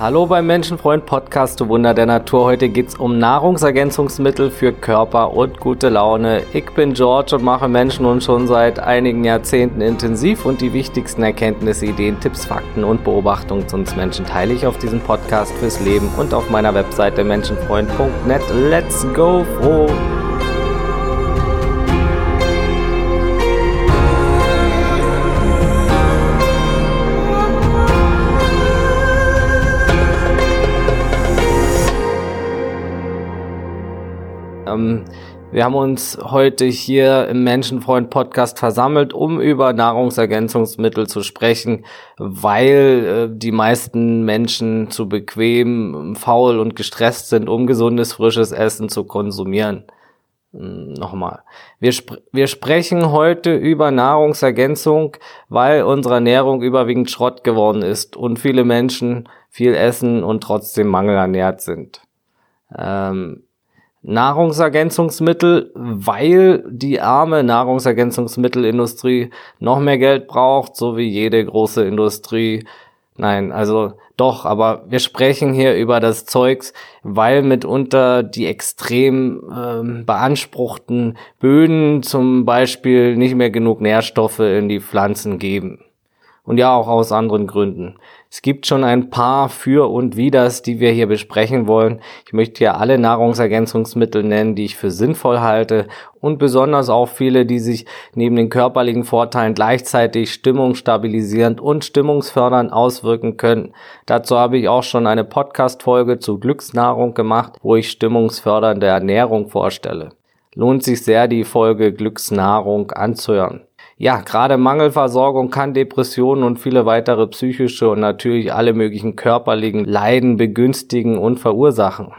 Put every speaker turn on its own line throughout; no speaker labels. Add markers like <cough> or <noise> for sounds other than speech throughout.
Hallo beim Menschenfreund Podcast, du Wunder der Natur. Heute geht's um Nahrungsergänzungsmittel für Körper und gute Laune. Ich bin George und mache Menschen nun schon seit einigen Jahrzehnten intensiv und die wichtigsten Erkenntnisse, Ideen, Tipps, Fakten und Beobachtungen zu uns Menschen teile ich auf diesem Podcast fürs Leben und auf meiner Webseite menschenfreund.net. Let's go froh! Ähm, wir haben uns heute hier im Menschenfreund Podcast versammelt, um über Nahrungsergänzungsmittel zu sprechen, weil äh, die meisten Menschen zu bequem, faul und gestresst sind, um gesundes, frisches Essen zu konsumieren. Hm, nochmal. Wir, sp wir sprechen heute über Nahrungsergänzung, weil unsere Ernährung überwiegend Schrott geworden ist und viele Menschen viel essen und trotzdem mangelernährt sind. Ähm, Nahrungsergänzungsmittel, weil die arme Nahrungsergänzungsmittelindustrie noch mehr Geld braucht, so wie jede große Industrie. Nein, also doch, aber wir sprechen hier über das Zeugs, weil mitunter die extrem ähm, beanspruchten Böden zum Beispiel nicht mehr genug Nährstoffe in die Pflanzen geben. Und ja, auch aus anderen Gründen. Es gibt schon ein paar Für und Widers, die wir hier besprechen wollen. Ich möchte hier alle Nahrungsergänzungsmittel nennen, die ich für sinnvoll halte und besonders auch viele, die sich neben den körperlichen Vorteilen gleichzeitig stimmungsstabilisierend und stimmungsfördernd auswirken können. Dazu habe ich auch schon eine Podcast-Folge zu Glücksnahrung gemacht, wo ich stimmungsfördernde Ernährung vorstelle. Lohnt sich sehr, die Folge Glücksnahrung anzuhören ja, gerade Mangelversorgung kann Depressionen und viele weitere psychische und natürlich alle möglichen körperlichen Leiden begünstigen und verursachen.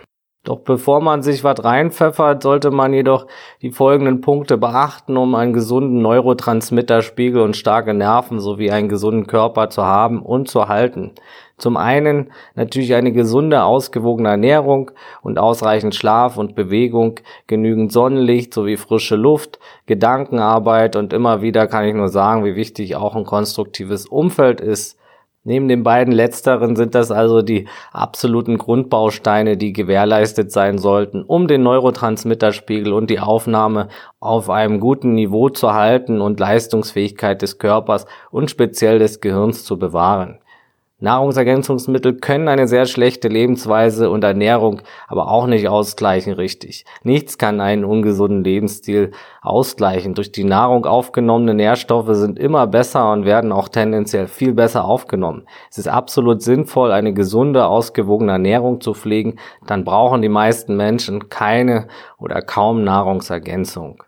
Doch bevor man sich was reinpfeffert, sollte man jedoch die folgenden Punkte beachten, um einen gesunden Neurotransmitterspiegel und starke Nerven sowie einen gesunden Körper zu haben und zu halten. Zum einen natürlich eine gesunde, ausgewogene Ernährung und ausreichend Schlaf und Bewegung, genügend Sonnenlicht sowie frische Luft, Gedankenarbeit und immer wieder kann ich nur sagen, wie wichtig auch ein konstruktives Umfeld ist. Neben den beiden letzteren sind das also die absoluten Grundbausteine, die gewährleistet sein sollten, um den Neurotransmitterspiegel und die Aufnahme auf einem guten Niveau zu halten und Leistungsfähigkeit des Körpers und speziell des Gehirns zu bewahren. Nahrungsergänzungsmittel können eine sehr schlechte Lebensweise und Ernährung aber auch nicht ausgleichen richtig. Nichts kann einen ungesunden Lebensstil ausgleichen. Durch die Nahrung aufgenommene Nährstoffe sind immer besser und werden auch tendenziell viel besser aufgenommen. Es ist absolut sinnvoll, eine gesunde, ausgewogene Ernährung zu pflegen. Dann brauchen die meisten Menschen keine oder kaum Nahrungsergänzung.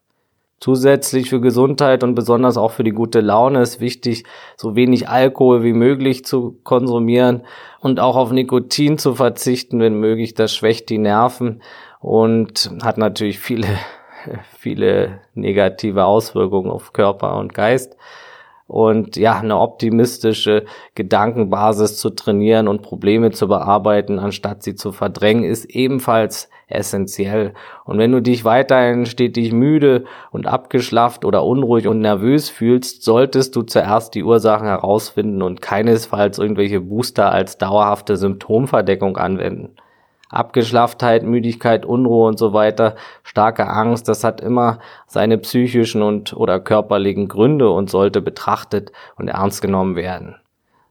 Zusätzlich für Gesundheit und besonders auch für die gute Laune ist wichtig, so wenig Alkohol wie möglich zu konsumieren und auch auf Nikotin zu verzichten, wenn möglich. Das schwächt die Nerven und hat natürlich viele, <laughs> viele negative Auswirkungen auf Körper und Geist und ja, eine optimistische Gedankenbasis zu trainieren und Probleme zu bearbeiten, anstatt sie zu verdrängen, ist ebenfalls essentiell. Und wenn du dich weiterhin stetig müde und abgeschlafft oder unruhig und nervös fühlst, solltest du zuerst die Ursachen herausfinden und keinesfalls irgendwelche Booster als dauerhafte Symptomverdeckung anwenden. Abgeschlafftheit, Müdigkeit, Unruhe und so weiter, starke Angst, das hat immer seine psychischen und oder körperlichen Gründe und sollte betrachtet und ernst genommen werden.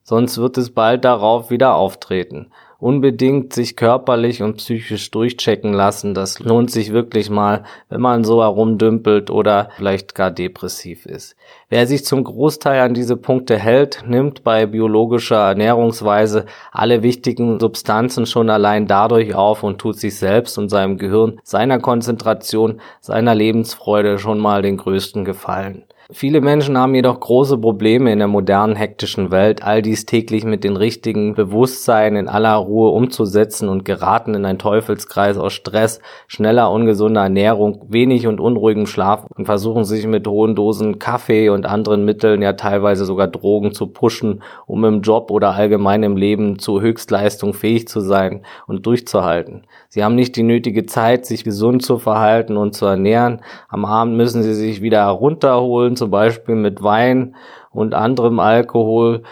Sonst wird es bald darauf wieder auftreten unbedingt sich körperlich und psychisch durchchecken lassen. Das lohnt sich wirklich mal, wenn man so herumdümpelt oder vielleicht gar depressiv ist. Wer sich zum Großteil an diese Punkte hält, nimmt bei biologischer Ernährungsweise alle wichtigen Substanzen schon allein dadurch auf und tut sich selbst und seinem Gehirn, seiner Konzentration, seiner Lebensfreude schon mal den größten Gefallen. Viele Menschen haben jedoch große Probleme in der modernen hektischen Welt, all dies täglich mit den richtigen Bewusstsein in aller Ruhe umzusetzen und geraten in einen Teufelskreis aus Stress, schneller ungesunder Ernährung, wenig und unruhigem Schlaf und versuchen sich mit hohen Dosen Kaffee und anderen Mitteln, ja teilweise sogar Drogen zu pushen, um im Job oder allgemein im Leben zu Höchstleistung fähig zu sein und durchzuhalten. Sie haben nicht die nötige Zeit, sich gesund zu verhalten und zu ernähren. Am Abend müssen sie sich wieder herunterholen, zum Beispiel mit Wein und anderem Alkohol,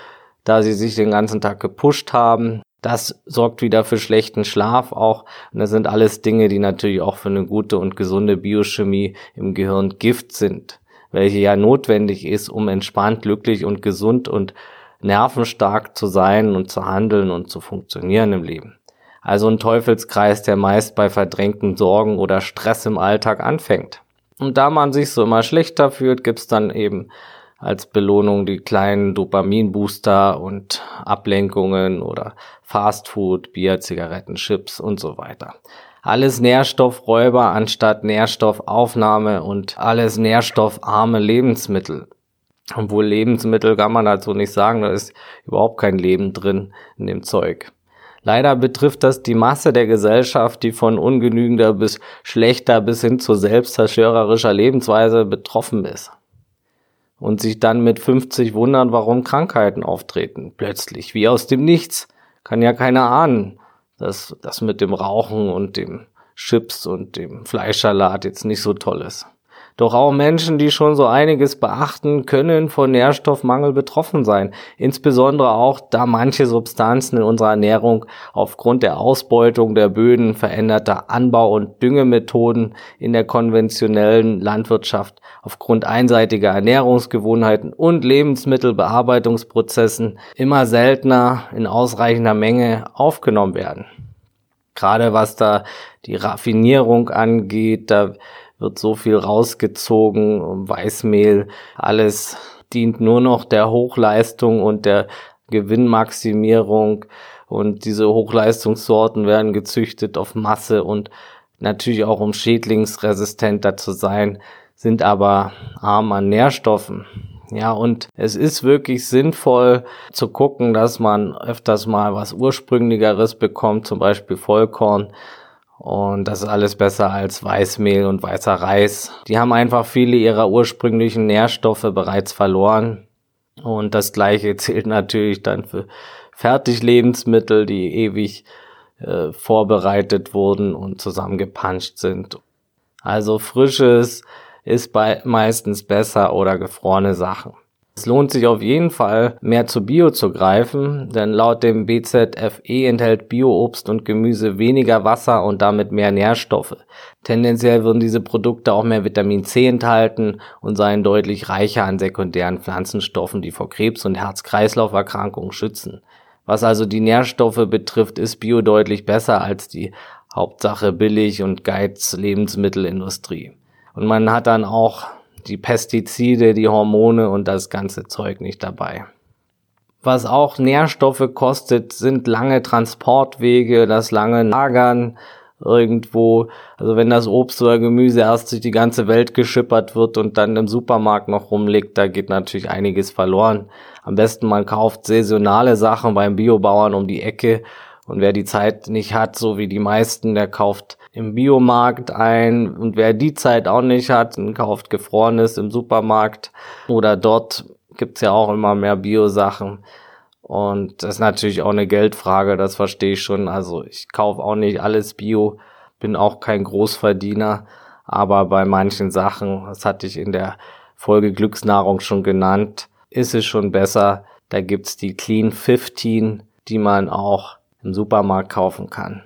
da sie sich den ganzen Tag gepusht haben. Das sorgt wieder für schlechten Schlaf auch. Und das sind alles Dinge, die natürlich auch für eine gute und gesunde Biochemie im Gehirn Gift sind, welche ja notwendig ist, um entspannt, glücklich und gesund und nervenstark zu sein und zu handeln und zu funktionieren im Leben. Also ein Teufelskreis, der meist bei verdrängten Sorgen oder Stress im Alltag anfängt. Und da man sich so immer schlechter fühlt, gibt's dann eben als Belohnung die kleinen Dopaminbooster und Ablenkungen oder Fastfood, Bier, Zigaretten, Chips und so weiter. Alles Nährstoffräuber anstatt Nährstoffaufnahme und alles nährstoffarme Lebensmittel. Obwohl Lebensmittel kann man dazu nicht sagen, da ist überhaupt kein Leben drin in dem Zeug. Leider betrifft das die Masse der Gesellschaft, die von ungenügender bis schlechter bis hin zu selbstzerstörerischer Lebensweise betroffen ist. Und sich dann mit 50 wundern, warum Krankheiten auftreten. Plötzlich, wie aus dem Nichts. Kann ja keiner ahnen, dass das mit dem Rauchen und dem Chips und dem Fleischsalat jetzt nicht so toll ist. Doch auch Menschen, die schon so einiges beachten, können von Nährstoffmangel betroffen sein. Insbesondere auch, da manche Substanzen in unserer Ernährung aufgrund der Ausbeutung der Böden, veränderter Anbau- und Düngemethoden in der konventionellen Landwirtschaft, aufgrund einseitiger Ernährungsgewohnheiten und Lebensmittelbearbeitungsprozessen immer seltener in ausreichender Menge aufgenommen werden. Gerade was da die Raffinierung angeht, da wird so viel rausgezogen, Weißmehl, alles dient nur noch der Hochleistung und der Gewinnmaximierung und diese Hochleistungssorten werden gezüchtet auf Masse und natürlich auch um schädlingsresistenter zu sein, sind aber arm an Nährstoffen. Ja, und es ist wirklich sinnvoll zu gucken, dass man öfters mal was ursprünglicheres bekommt, zum Beispiel Vollkorn, und das ist alles besser als Weißmehl und weißer Reis. Die haben einfach viele ihrer ursprünglichen Nährstoffe bereits verloren. Und das gleiche <laughs> zählt natürlich dann für Fertiglebensmittel, die ewig äh, vorbereitet wurden und zusammengepanscht sind. Also frisches ist bei meistens besser oder gefrorene Sachen. Es lohnt sich auf jeden Fall, mehr zu Bio zu greifen, denn laut dem BZFE enthält Bio-Obst und Gemüse weniger Wasser und damit mehr Nährstoffe. Tendenziell würden diese Produkte auch mehr Vitamin C enthalten und seien deutlich reicher an sekundären Pflanzenstoffen, die vor Krebs- und Herz-Kreislauf-Erkrankungen schützen. Was also die Nährstoffe betrifft, ist Bio deutlich besser als die Hauptsache billig und Geiz Lebensmittelindustrie. Und man hat dann auch die Pestizide, die Hormone und das ganze Zeug nicht dabei. Was auch Nährstoffe kostet, sind lange Transportwege, das lange Lagern irgendwo. Also wenn das Obst oder Gemüse erst durch die ganze Welt geschippert wird und dann im Supermarkt noch rumliegt, da geht natürlich einiges verloren. Am besten man kauft saisonale Sachen beim Biobauern um die Ecke und wer die Zeit nicht hat, so wie die meisten, der kauft im Biomarkt ein. Und wer die Zeit auch nicht hat, kauft Gefrorenes im Supermarkt. Oder dort gibt's ja auch immer mehr Bio-Sachen. Und das ist natürlich auch eine Geldfrage, das verstehe ich schon. Also ich kaufe auch nicht alles Bio, bin auch kein Großverdiener. Aber bei manchen Sachen, das hatte ich in der Folge Glücksnahrung schon genannt, ist es schon besser. Da gibt's die Clean 15, die man auch im Supermarkt kaufen kann.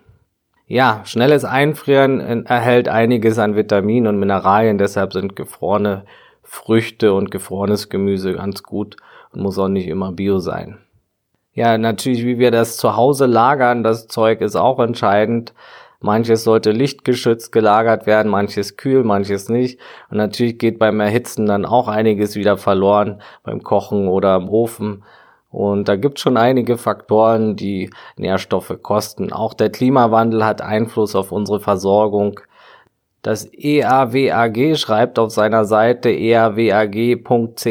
Ja, schnelles Einfrieren erhält einiges an Vitaminen und Mineralien, deshalb sind gefrorene Früchte und gefrorenes Gemüse ganz gut und muss auch nicht immer bio sein. Ja, natürlich, wie wir das zu Hause lagern, das Zeug ist auch entscheidend. Manches sollte lichtgeschützt gelagert werden, manches kühl, manches nicht. Und natürlich geht beim Erhitzen dann auch einiges wieder verloren, beim Kochen oder im Ofen. Und da gibt es schon einige Faktoren, die Nährstoffe kosten. Auch der Klimawandel hat Einfluss auf unsere Versorgung. Das EAWAG schreibt auf seiner Seite eawag.ch,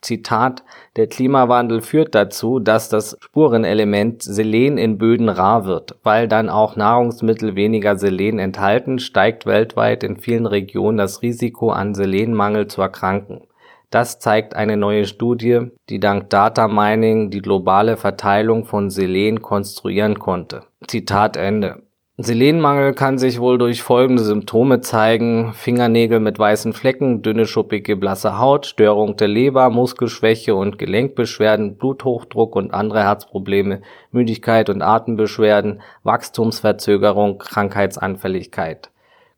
Zitat, der Klimawandel führt dazu, dass das Spurenelement Selen in Böden rar wird. Weil dann auch Nahrungsmittel weniger Selen enthalten, steigt weltweit in vielen Regionen das Risiko an Selenmangel zu erkranken. Das zeigt eine neue Studie, die dank Data Mining die globale Verteilung von Selen konstruieren konnte. Zitat Ende. Selenmangel kann sich wohl durch folgende Symptome zeigen. Fingernägel mit weißen Flecken, dünne schuppige blasse Haut, Störung der Leber, Muskelschwäche und Gelenkbeschwerden, Bluthochdruck und andere Herzprobleme, Müdigkeit und Atembeschwerden, Wachstumsverzögerung, Krankheitsanfälligkeit.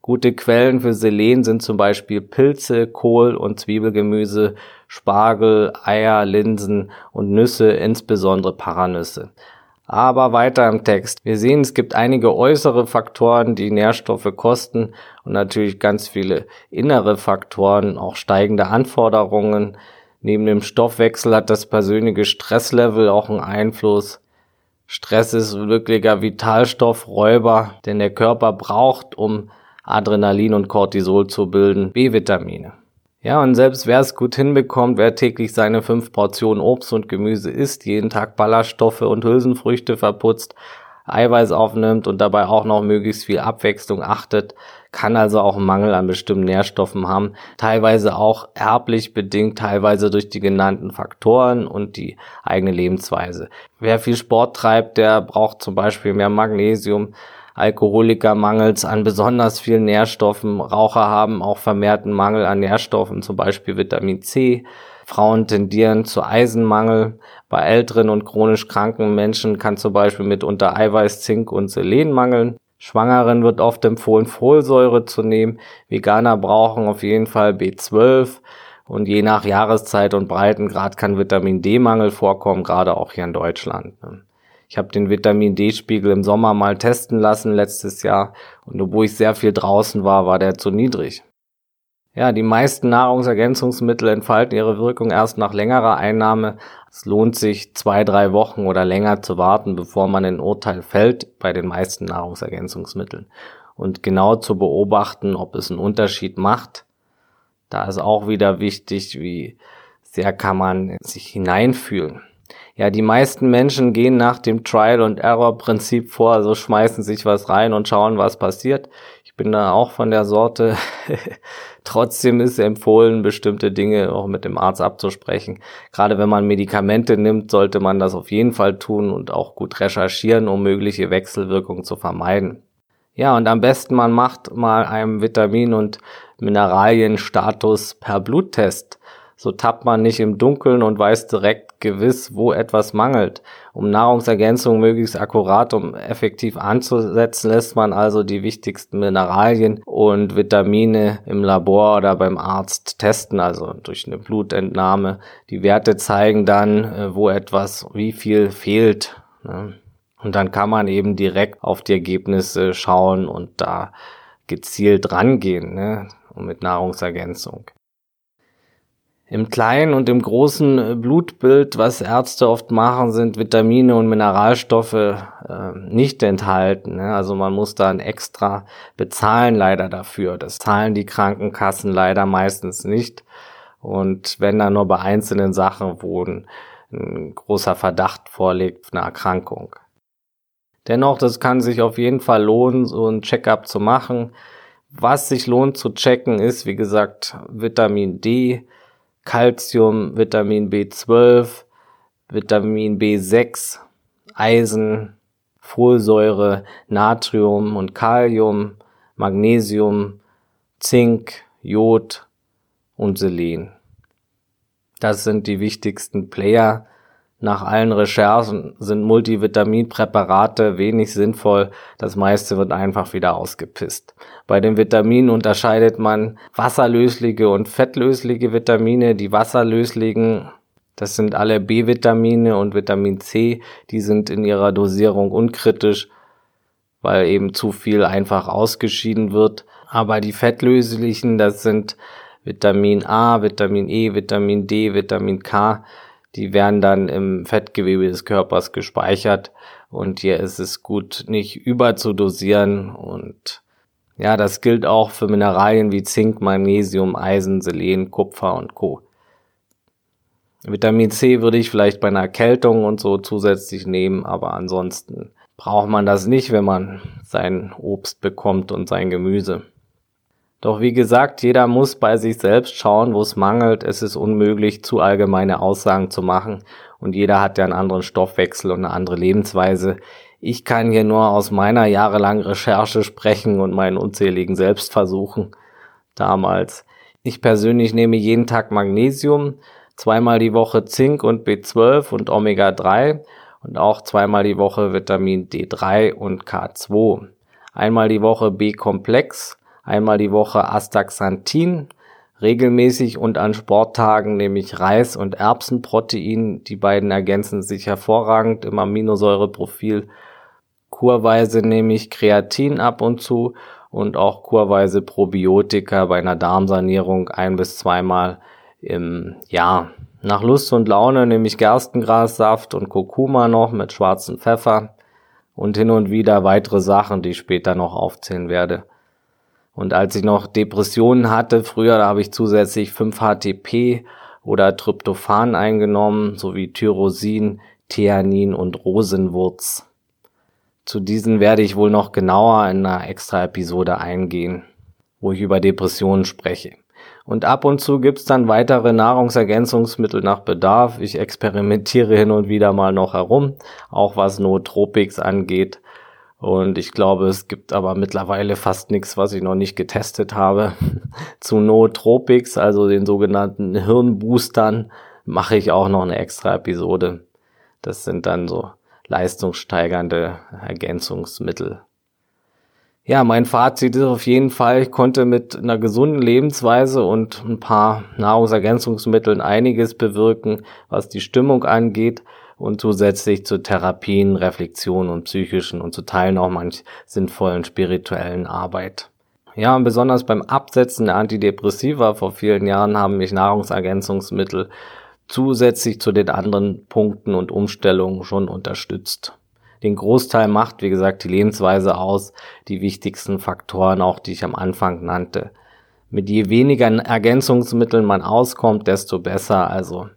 Gute Quellen für Selen sind zum Beispiel Pilze, Kohl und Zwiebelgemüse, Spargel, Eier, Linsen und Nüsse, insbesondere Paranüsse. Aber weiter im Text. Wir sehen, es gibt einige äußere Faktoren, die Nährstoffe kosten und natürlich ganz viele innere Faktoren, auch steigende Anforderungen. Neben dem Stoffwechsel hat das persönliche Stresslevel auch einen Einfluss. Stress ist wirklicher Vitalstoffräuber, denn der Körper braucht, um Adrenalin und Cortisol zu bilden, B-Vitamine. Ja, und selbst wer es gut hinbekommt, wer täglich seine fünf Portionen Obst und Gemüse isst, jeden Tag Ballaststoffe und Hülsenfrüchte verputzt, Eiweiß aufnimmt und dabei auch noch möglichst viel Abwechslung achtet, kann also auch einen Mangel an bestimmten Nährstoffen haben, teilweise auch erblich bedingt, teilweise durch die genannten Faktoren und die eigene Lebensweise. Wer viel Sport treibt, der braucht zum Beispiel mehr Magnesium, Alkoholiker mangels an besonders vielen Nährstoffen. Raucher haben auch vermehrten Mangel an Nährstoffen, zum Beispiel Vitamin C. Frauen tendieren zu Eisenmangel. Bei älteren und chronisch kranken Menschen kann zum Beispiel mitunter Eiweiß, Zink und Selen mangeln. Schwangeren wird oft empfohlen, Folsäure zu nehmen. Veganer brauchen auf jeden Fall B12. Und je nach Jahreszeit und Breitengrad kann Vitamin D-Mangel vorkommen, gerade auch hier in Deutschland. Ich habe den Vitamin D-Spiegel im Sommer mal testen lassen letztes Jahr und obwohl ich sehr viel draußen war, war der zu niedrig. Ja, die meisten Nahrungsergänzungsmittel entfalten ihre Wirkung erst nach längerer Einnahme. Es lohnt sich zwei, drei Wochen oder länger zu warten, bevor man ein Urteil fällt bei den meisten Nahrungsergänzungsmitteln. Und genau zu beobachten, ob es einen Unterschied macht. Da ist auch wieder wichtig, wie sehr kann man sich hineinfühlen. Ja, die meisten Menschen gehen nach dem Trial and Error Prinzip vor, also schmeißen sich was rein und schauen, was passiert. Ich bin da auch von der Sorte. <laughs> Trotzdem ist empfohlen, bestimmte Dinge auch mit dem Arzt abzusprechen. Gerade wenn man Medikamente nimmt, sollte man das auf jeden Fall tun und auch gut recherchieren, um mögliche Wechselwirkungen zu vermeiden. Ja, und am besten man macht mal einen Vitamin- und Mineralienstatus per Bluttest. So tappt man nicht im Dunkeln und weiß direkt gewiss, wo etwas mangelt. Um Nahrungsergänzung möglichst akkurat und effektiv anzusetzen, lässt man also die wichtigsten Mineralien und Vitamine im Labor oder beim Arzt testen, also durch eine Blutentnahme. Die Werte zeigen dann, äh, wo etwas, wie viel fehlt. Ne? Und dann kann man eben direkt auf die Ergebnisse schauen und da gezielt rangehen, ne? Mit Nahrungsergänzung. Im kleinen und im großen äh, Blutbild, was Ärzte oft machen, sind Vitamine und Mineralstoffe äh, nicht enthalten. Ne? Also man muss dann extra bezahlen leider dafür. Das zahlen die Krankenkassen leider meistens nicht. Und wenn dann nur bei einzelnen Sachen, wo ein, ein großer Verdacht vorliegt eine Erkrankung. Dennoch, das kann sich auf jeden Fall lohnen, so ein Checkup zu machen. Was sich lohnt zu checken, ist, wie gesagt, Vitamin D, Calcium, Vitamin B12, Vitamin B6, Eisen, Folsäure, Natrium und Kalium, Magnesium, Zink, Jod und Selen. Das sind die wichtigsten Player nach allen Recherchen sind Multivitaminpräparate wenig sinnvoll, das meiste wird einfach wieder ausgepisst. Bei den Vitaminen unterscheidet man wasserlösliche und fettlösliche Vitamine. Die wasserlöslichen, das sind alle B-Vitamine und Vitamin C, die sind in ihrer Dosierung unkritisch, weil eben zu viel einfach ausgeschieden wird. Aber die fettlöslichen, das sind Vitamin A, Vitamin E, Vitamin D, Vitamin K, die werden dann im Fettgewebe des Körpers gespeichert und hier ist es gut, nicht überzudosieren und ja, das gilt auch für Mineralien wie Zink, Magnesium, Eisen, Selen, Kupfer und Co. Vitamin C würde ich vielleicht bei einer Erkältung und so zusätzlich nehmen, aber ansonsten braucht man das nicht, wenn man sein Obst bekommt und sein Gemüse. Doch wie gesagt, jeder muss bei sich selbst schauen, wo es mangelt. Es ist unmöglich, zu allgemeine Aussagen zu machen und jeder hat ja einen anderen Stoffwechsel und eine andere Lebensweise. Ich kann hier nur aus meiner jahrelangen Recherche sprechen und meinen unzähligen Selbstversuchen damals. Ich persönlich nehme jeden Tag Magnesium, zweimal die Woche Zink und B12 und Omega-3 und auch zweimal die Woche Vitamin D3 und K2. Einmal die Woche B-Komplex, einmal die Woche Astaxanthin, regelmäßig und an Sporttagen nehme ich Reis- und Erbsenprotein. Die beiden ergänzen sich hervorragend im Aminosäureprofil. Kurweise nehme ich Kreatin ab und zu und auch kurweise Probiotika bei einer Darmsanierung ein bis zweimal im Jahr. Nach Lust und Laune nehme ich Gerstengrassaft und Kurkuma noch mit schwarzem Pfeffer und hin und wieder weitere Sachen, die ich später noch aufzählen werde. Und als ich noch Depressionen hatte, früher, da habe ich zusätzlich 5-HTP oder Tryptophan eingenommen, sowie Tyrosin, Theanin und Rosenwurz. Zu diesen werde ich wohl noch genauer in einer extra Episode eingehen, wo ich über Depressionen spreche. Und ab und zu gibt's dann weitere Nahrungsergänzungsmittel nach Bedarf. Ich experimentiere hin und wieder mal noch herum, auch was Nootropics angeht. Und ich glaube, es gibt aber mittlerweile fast nichts, was ich noch nicht getestet habe. <laughs> Zu Nootropics, also den sogenannten Hirnboostern, mache ich auch noch eine extra Episode. Das sind dann so leistungssteigernde Ergänzungsmittel. Ja, mein Fazit ist auf jeden Fall, ich konnte mit einer gesunden Lebensweise und ein paar Nahrungsergänzungsmitteln einiges bewirken, was die Stimmung angeht und zusätzlich zu Therapien, Reflexion und psychischen und zu Teilen auch manch sinnvollen spirituellen Arbeit. Ja, und besonders beim Absetzen der Antidepressiva vor vielen Jahren haben mich Nahrungsergänzungsmittel zusätzlich zu den anderen Punkten und Umstellungen schon unterstützt. Den Großteil macht, wie gesagt, die Lebensweise aus, die wichtigsten Faktoren auch, die ich am Anfang nannte. Mit je weniger Ergänzungsmitteln man auskommt, desto besser. Also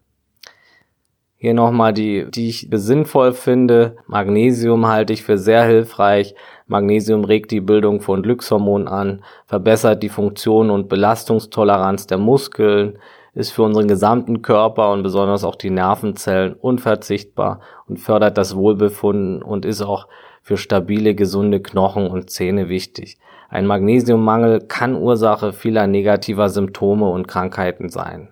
hier nochmal die, die ich sinnvoll finde. Magnesium halte ich für sehr hilfreich. Magnesium regt die Bildung von Glückshormonen an, verbessert die Funktion und Belastungstoleranz der Muskeln, ist für unseren gesamten Körper und besonders auch die Nervenzellen unverzichtbar und fördert das Wohlbefinden und ist auch für stabile, gesunde Knochen und Zähne wichtig. Ein Magnesiummangel kann Ursache vieler negativer Symptome und Krankheiten sein.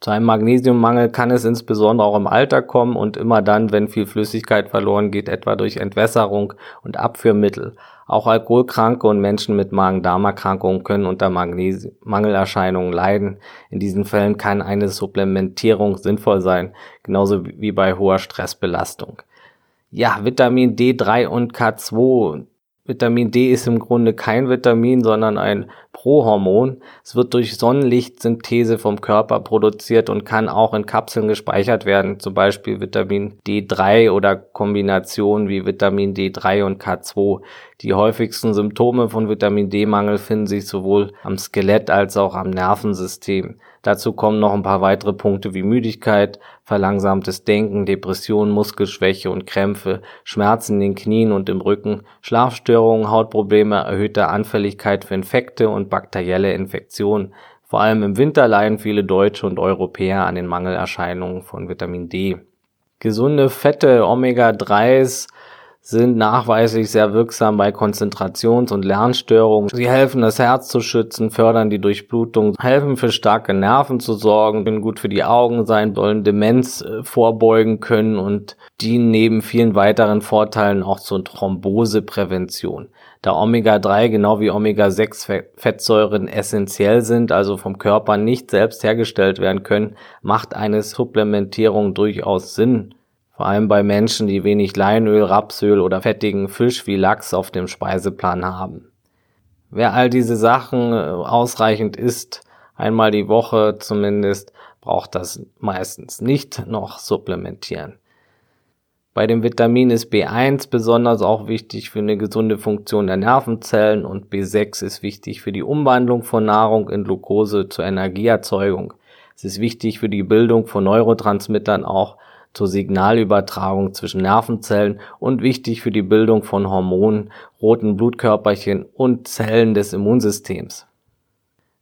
Zu einem Magnesiummangel kann es insbesondere auch im Alter kommen und immer dann, wenn viel Flüssigkeit verloren geht, etwa durch Entwässerung und Abführmittel. Auch Alkoholkranke und Menschen mit Magen-Darm-Erkrankungen können unter Mangelerscheinungen leiden. In diesen Fällen kann eine Supplementierung sinnvoll sein, genauso wie bei hoher Stressbelastung. Ja, Vitamin D3 und K2 Vitamin D ist im Grunde kein Vitamin, sondern ein Prohormon. Es wird durch Sonnenlichtsynthese vom Körper produziert und kann auch in Kapseln gespeichert werden, zum Beispiel Vitamin D3 oder Kombinationen wie Vitamin D3 und K2. Die häufigsten Symptome von Vitamin D-Mangel finden sich sowohl am Skelett als auch am Nervensystem. Dazu kommen noch ein paar weitere Punkte wie Müdigkeit, verlangsamtes Denken, Depression, Muskelschwäche und Krämpfe, Schmerzen in den Knien und im Rücken, Schlafstörungen, Hautprobleme, erhöhte Anfälligkeit für Infekte und bakterielle Infektionen. Vor allem im Winter leiden viele Deutsche und Europäer an den Mangelerscheinungen von Vitamin D. Gesunde Fette, Omega-3s, sind nachweislich sehr wirksam bei Konzentrations- und Lernstörungen. Sie helfen, das Herz zu schützen, fördern die Durchblutung, helfen für starke Nerven zu sorgen, können gut für die Augen sein, wollen Demenz äh, vorbeugen können und dienen neben vielen weiteren Vorteilen auch zur Thromboseprävention. Da Omega-3 genau wie Omega-6-Fettsäuren essentiell sind, also vom Körper nicht selbst hergestellt werden können, macht eine Supplementierung durchaus Sinn vor allem bei Menschen, die wenig Leinöl, Rapsöl oder fettigen Fisch wie Lachs auf dem Speiseplan haben. Wer all diese Sachen äh, ausreichend isst, einmal die Woche zumindest, braucht das meistens nicht noch supplementieren. Bei dem Vitamin ist B1 besonders auch wichtig für eine gesunde Funktion der Nervenzellen und B6 ist wichtig für die Umwandlung von Nahrung in Glucose zur Energieerzeugung. Es ist wichtig für die Bildung von Neurotransmittern auch zur Signalübertragung zwischen Nervenzellen und wichtig für die Bildung von Hormonen, roten Blutkörperchen und Zellen des Immunsystems.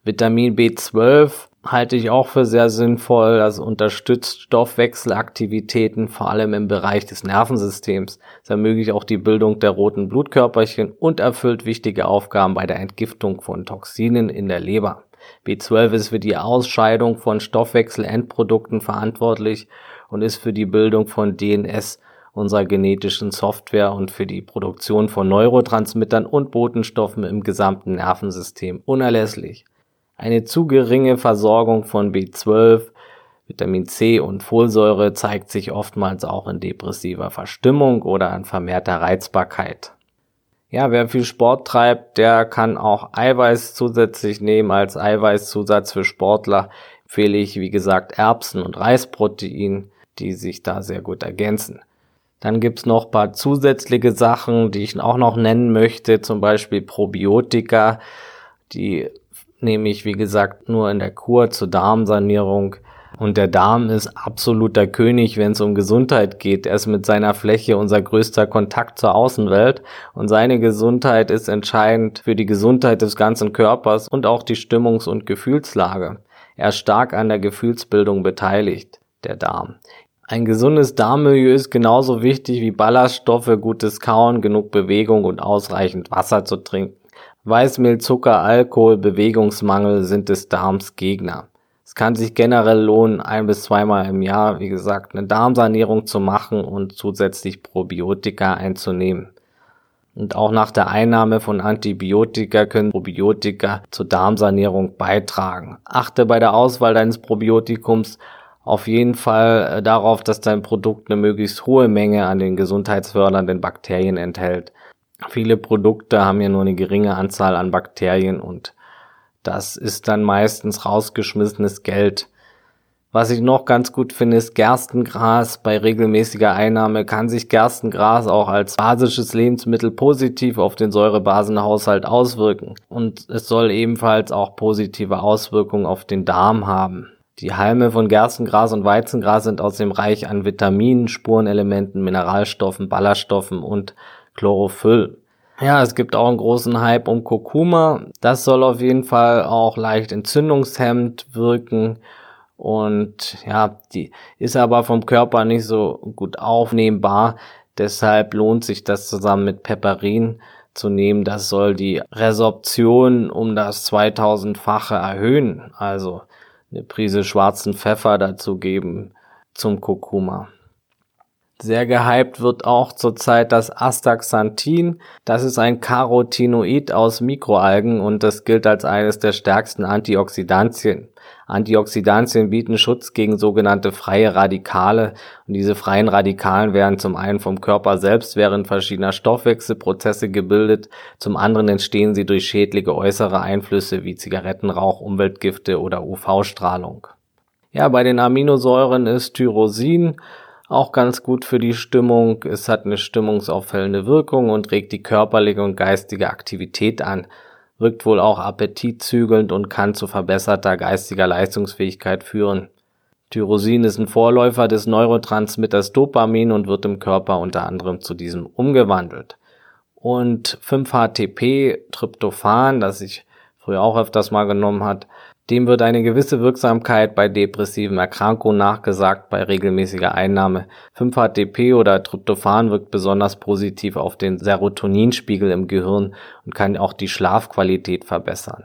Vitamin B12 halte ich auch für sehr sinnvoll. Das unterstützt Stoffwechselaktivitäten, vor allem im Bereich des Nervensystems. Es ermöglicht auch die Bildung der roten Blutkörperchen und erfüllt wichtige Aufgaben bei der Entgiftung von Toxinen in der Leber. B12 ist für die Ausscheidung von Stoffwechselendprodukten verantwortlich und ist für die Bildung von DNS unserer genetischen Software und für die Produktion von Neurotransmittern und Botenstoffen im gesamten Nervensystem unerlässlich. Eine zu geringe Versorgung von B12, Vitamin C und Folsäure zeigt sich oftmals auch in depressiver Verstimmung oder an vermehrter Reizbarkeit. Ja, wer viel Sport treibt, der kann auch Eiweiß zusätzlich nehmen. Als Eiweißzusatz für Sportler empfehle ich, wie gesagt, Erbsen- und Reisprotein, die sich da sehr gut ergänzen. Dann gibt's noch paar zusätzliche Sachen, die ich auch noch nennen möchte, zum Beispiel Probiotika, die nehme ich, wie gesagt, nur in der Kur zur Darmsanierung. Und der Darm ist absoluter König, wenn es um Gesundheit geht. Er ist mit seiner Fläche unser größter Kontakt zur Außenwelt. Und seine Gesundheit ist entscheidend für die Gesundheit des ganzen Körpers und auch die Stimmungs- und Gefühlslage. Er ist stark an der Gefühlsbildung beteiligt, der Darm. Ein gesundes Darmmilieu ist genauso wichtig wie Ballaststoffe, gutes Kauen, genug Bewegung und ausreichend Wasser zu trinken. Weißmehl, Zucker, Alkohol, Bewegungsmangel sind des Darms Gegner. Es kann sich generell lohnen, ein bis zweimal im Jahr, wie gesagt, eine Darmsanierung zu machen und zusätzlich Probiotika einzunehmen. Und auch nach der Einnahme von Antibiotika können Probiotika zur Darmsanierung beitragen. Achte bei der Auswahl deines Probiotikums auf jeden Fall äh, darauf, dass dein Produkt eine möglichst hohe Menge an den gesundheitsfördernden Bakterien enthält. Viele Produkte haben ja nur eine geringe Anzahl an Bakterien und das ist dann meistens rausgeschmissenes Geld. Was ich noch ganz gut finde, ist Gerstengras. Bei regelmäßiger Einnahme kann sich Gerstengras auch als basisches Lebensmittel positiv auf den Säurebasenhaushalt auswirken. Und es soll ebenfalls auch positive Auswirkungen auf den Darm haben. Die Halme von Gerstengras und Weizengras sind außerdem reich an Vitaminen, Spurenelementen, Mineralstoffen, Ballaststoffen und Chlorophyll. Ja, es gibt auch einen großen Hype um Kurkuma. Das soll auf jeden Fall auch leicht entzündungshemmend wirken. Und ja, die ist aber vom Körper nicht so gut aufnehmbar. Deshalb lohnt sich das zusammen mit Peperin zu nehmen. Das soll die Resorption um das 2000-fache erhöhen. Also eine Prise schwarzen Pfeffer dazu geben zum Kurkuma. Sehr gehypt wird auch zurzeit das Astaxanthin. Das ist ein Carotinoid aus Mikroalgen und das gilt als eines der stärksten Antioxidantien. Antioxidantien bieten Schutz gegen sogenannte freie Radikale und diese freien Radikalen werden zum einen vom Körper selbst während verschiedener Stoffwechselprozesse gebildet, zum anderen entstehen sie durch schädliche äußere Einflüsse wie Zigarettenrauch, Umweltgifte oder UV-Strahlung. Ja, bei den Aminosäuren ist Tyrosin auch ganz gut für die Stimmung. Es hat eine stimmungsaufhellende Wirkung und regt die körperliche und geistige Aktivität an, wirkt wohl auch appetitzügelnd und kann zu verbesserter geistiger Leistungsfähigkeit führen. Tyrosin ist ein Vorläufer des Neurotransmitters Dopamin und wird im Körper unter anderem zu diesem umgewandelt. Und 5-HTP, Tryptophan, das ich früher auch öfters mal genommen hat, dem wird eine gewisse Wirksamkeit bei depressiven Erkrankungen nachgesagt bei regelmäßiger Einnahme. 5-HTP oder Tryptophan wirkt besonders positiv auf den Serotoninspiegel im Gehirn und kann auch die Schlafqualität verbessern.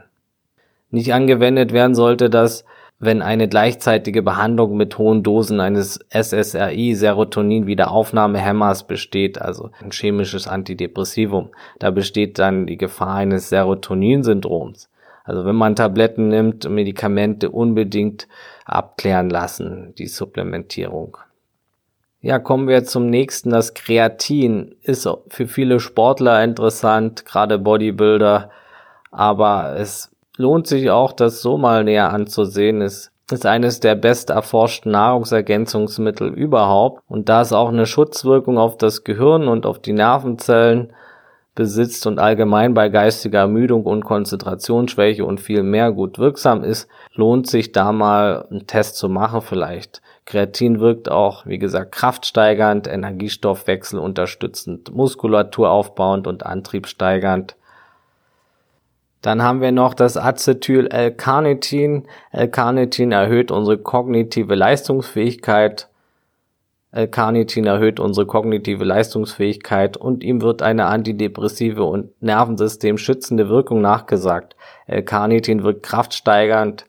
Nicht angewendet werden sollte das, wenn eine gleichzeitige Behandlung mit hohen Dosen eines SSRI Serotonin-Wiederaufnahmehämmers besteht, also ein chemisches Antidepressivum. Da besteht dann die Gefahr eines Serotoninsyndroms. Also wenn man Tabletten nimmt, Medikamente unbedingt abklären lassen, die Supplementierung. Ja, kommen wir zum nächsten. Das Kreatin ist für viele Sportler interessant, gerade Bodybuilder. Aber es lohnt sich auch, das so mal näher anzusehen. Es ist eines der best erforschten Nahrungsergänzungsmittel überhaupt. Und da es auch eine Schutzwirkung auf das Gehirn und auf die Nervenzellen besitzt und allgemein bei geistiger Ermüdung und Konzentrationsschwäche und viel mehr gut wirksam ist, lohnt sich da mal einen Test zu machen vielleicht. Kreatin wirkt auch, wie gesagt, kraftsteigernd, Energiestoffwechsel unterstützend, Muskulatur aufbauend und antriebssteigernd. Dann haben wir noch das Acetyl-L-Carnitin. L-Carnitin erhöht unsere kognitive Leistungsfähigkeit. L-Carnitin erhöht unsere kognitive Leistungsfähigkeit und ihm wird eine antidepressive und Nervensystem schützende Wirkung nachgesagt. L-Carnitin wirkt kraftsteigernd,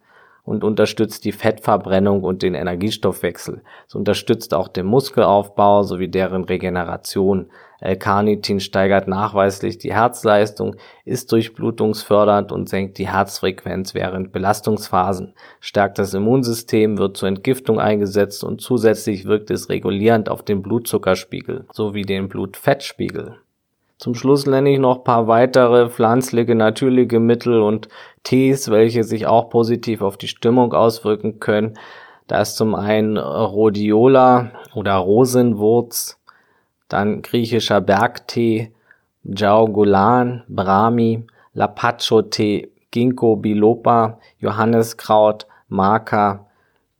und unterstützt die Fettverbrennung und den Energiestoffwechsel. Es unterstützt auch den Muskelaufbau sowie deren Regeneration. L-Carnitin steigert nachweislich die Herzleistung, ist durchblutungsfördernd und senkt die Herzfrequenz während Belastungsphasen, stärkt das Immunsystem, wird zur Entgiftung eingesetzt und zusätzlich wirkt es regulierend auf den Blutzuckerspiegel sowie den Blutfettspiegel. Zum Schluss nenne ich noch paar weitere pflanzliche, natürliche Mittel und Tees, welche sich auch positiv auf die Stimmung auswirken können. Da ist zum einen Rhodiola oder Rosenwurz, dann griechischer Bergtee, Jaugulan, Brahmi, Lapacho-Tee, Ginkgo biloba, Johanniskraut, Maca,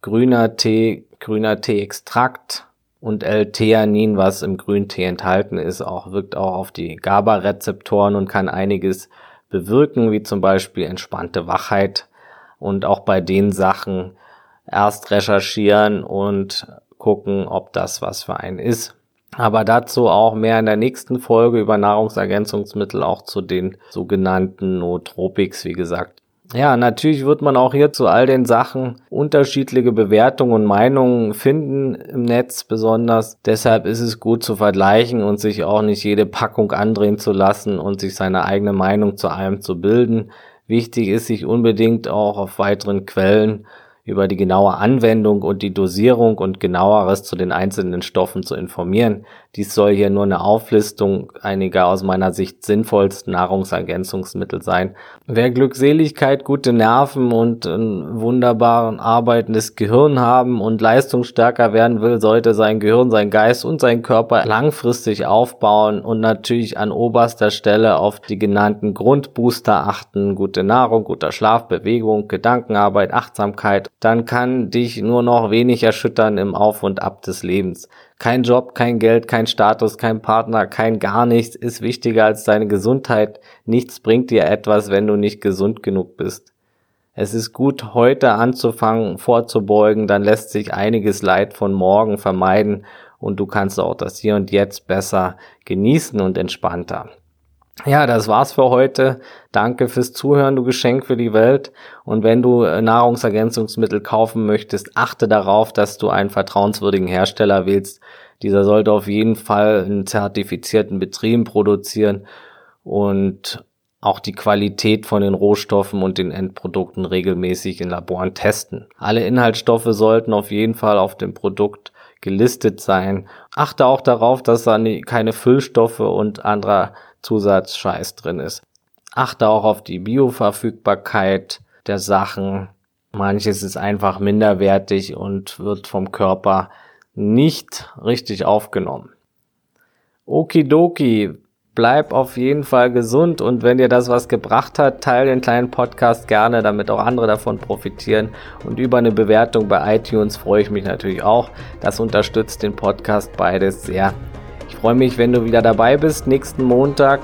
grüner Tee, grüner Tee-Extrakt, und L-Theanin, was im Grüntee enthalten ist, auch wirkt auch auf die GABA-Rezeptoren und kann einiges bewirken, wie zum Beispiel entspannte Wachheit und auch bei den Sachen erst recherchieren und gucken, ob das was für einen ist. Aber dazu auch mehr in der nächsten Folge über Nahrungsergänzungsmittel, auch zu den sogenannten Nootropics, wie gesagt. Ja, natürlich wird man auch hier zu all den Sachen unterschiedliche Bewertungen und Meinungen finden im Netz besonders. Deshalb ist es gut zu vergleichen und sich auch nicht jede Packung andrehen zu lassen und sich seine eigene Meinung zu allem zu bilden. Wichtig ist sich unbedingt auch auf weiteren Quellen über die genaue Anwendung und die Dosierung und genaueres zu den einzelnen Stoffen zu informieren. Dies soll hier nur eine Auflistung einiger aus meiner Sicht sinnvollsten Nahrungsergänzungsmittel sein. Wer Glückseligkeit, gute Nerven und ein wunderbaren arbeitendes Gehirn haben und leistungsstärker werden will, sollte sein Gehirn, sein Geist und sein Körper langfristig aufbauen und natürlich an oberster Stelle auf die genannten Grundbooster achten. Gute Nahrung, guter Schlaf, Bewegung, Gedankenarbeit, Achtsamkeit. Dann kann dich nur noch wenig erschüttern im Auf und Ab des Lebens. Kein Job, kein Geld, kein Status, kein Partner, kein gar nichts ist wichtiger als deine Gesundheit. Nichts bringt dir etwas, wenn du nicht gesund genug bist. Es ist gut, heute anzufangen, vorzubeugen, dann lässt sich einiges Leid von morgen vermeiden und du kannst auch das Hier und Jetzt besser genießen und entspannter. Ja, das war's für heute. Danke fürs Zuhören, du Geschenk für die Welt. Und wenn du äh, Nahrungsergänzungsmittel kaufen möchtest, achte darauf, dass du einen vertrauenswürdigen Hersteller wählst. Dieser sollte auf jeden Fall einen zertifizierten Betrieb produzieren und auch die Qualität von den Rohstoffen und den Endprodukten regelmäßig in Laboren testen. Alle Inhaltsstoffe sollten auf jeden Fall auf dem Produkt gelistet sein. Achte auch darauf, dass da keine Füllstoffe und anderer Zusatzscheiß drin ist. Achte auch auf die Bioverfügbarkeit der Sachen. Manches ist einfach minderwertig und wird vom Körper nicht richtig aufgenommen. Okidoki, bleib auf jeden Fall gesund und wenn dir das was gebracht hat, teile den kleinen Podcast gerne, damit auch andere davon profitieren. Und über eine Bewertung bei iTunes freue ich mich natürlich auch. Das unterstützt den Podcast beides sehr. Ich freue mich, wenn du wieder dabei bist, nächsten Montag.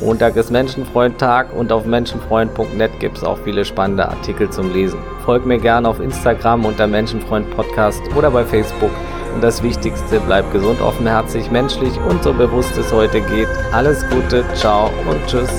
Montag ist Menschenfreund-Tag und auf menschenfreund.net gibt es auch viele spannende Artikel zum Lesen. Folg mir gerne auf Instagram unter Menschenfreund Podcast oder bei Facebook. Und das Wichtigste, bleib gesund, offenherzig, menschlich und so bewusst es heute geht. Alles Gute, ciao und tschüss.